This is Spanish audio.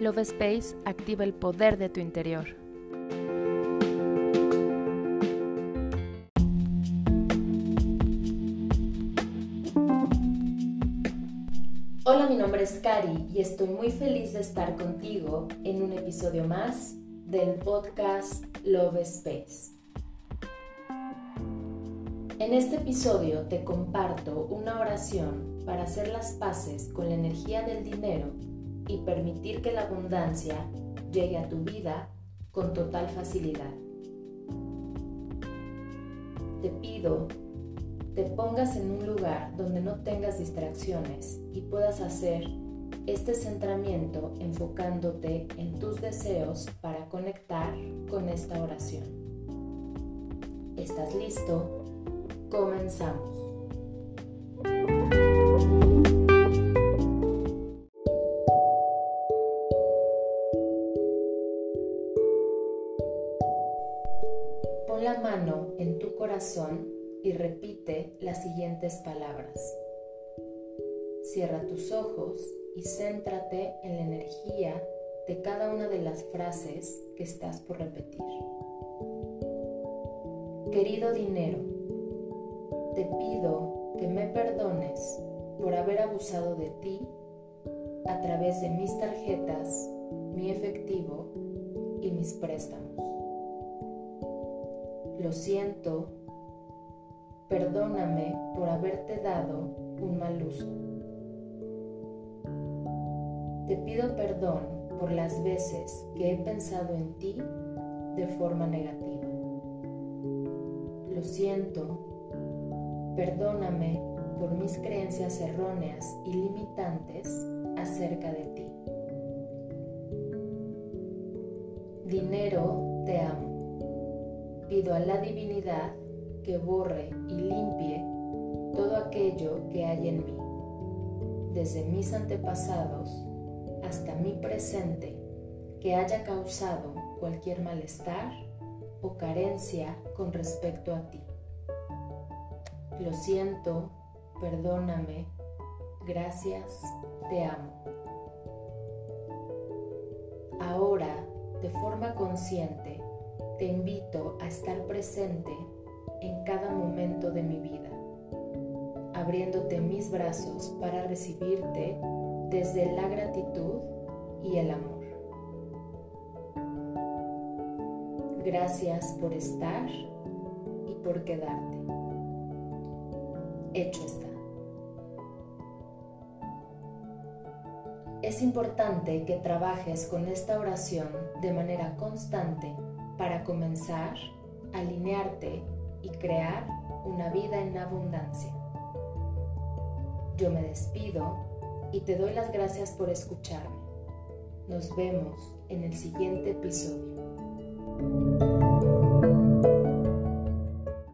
Love Space activa el poder de tu interior. Hola, mi nombre es Cari y estoy muy feliz de estar contigo en un episodio más del podcast Love Space. En este episodio te comparto una oración para hacer las paces con la energía del dinero y permitir que la abundancia llegue a tu vida con total facilidad. Te pido te pongas en un lugar donde no tengas distracciones y puedas hacer este centramiento enfocándote en tus deseos para conectar con esta oración. ¿Estás listo? Comenzamos. Pon la mano en tu corazón y repite las siguientes palabras. Cierra tus ojos y céntrate en la energía de cada una de las frases que estás por repetir. Querido dinero, te pido que me perdones por haber abusado de ti a través de mis tarjetas, mi efectivo y mis préstamos. Lo siento, perdóname por haberte dado un mal uso. Te pido perdón por las veces que he pensado en ti de forma negativa. Lo siento, perdóname por mis creencias erróneas y limitantes acerca de ti. Dinero, te amo. Pido a la divinidad que borre y limpie todo aquello que hay en mí, desde mis antepasados hasta mi presente que haya causado cualquier malestar o carencia con respecto a ti. Lo siento, perdóname, gracias, te amo. Ahora, de forma consciente, te invito a estar presente en cada momento de mi vida, abriéndote mis brazos para recibirte desde la gratitud y el amor. Gracias por estar y por quedarte. Hecho está. Es importante que trabajes con esta oración de manera constante para comenzar alinearte y crear una vida en abundancia. Yo me despido y te doy las gracias por escucharme. Nos vemos en el siguiente episodio.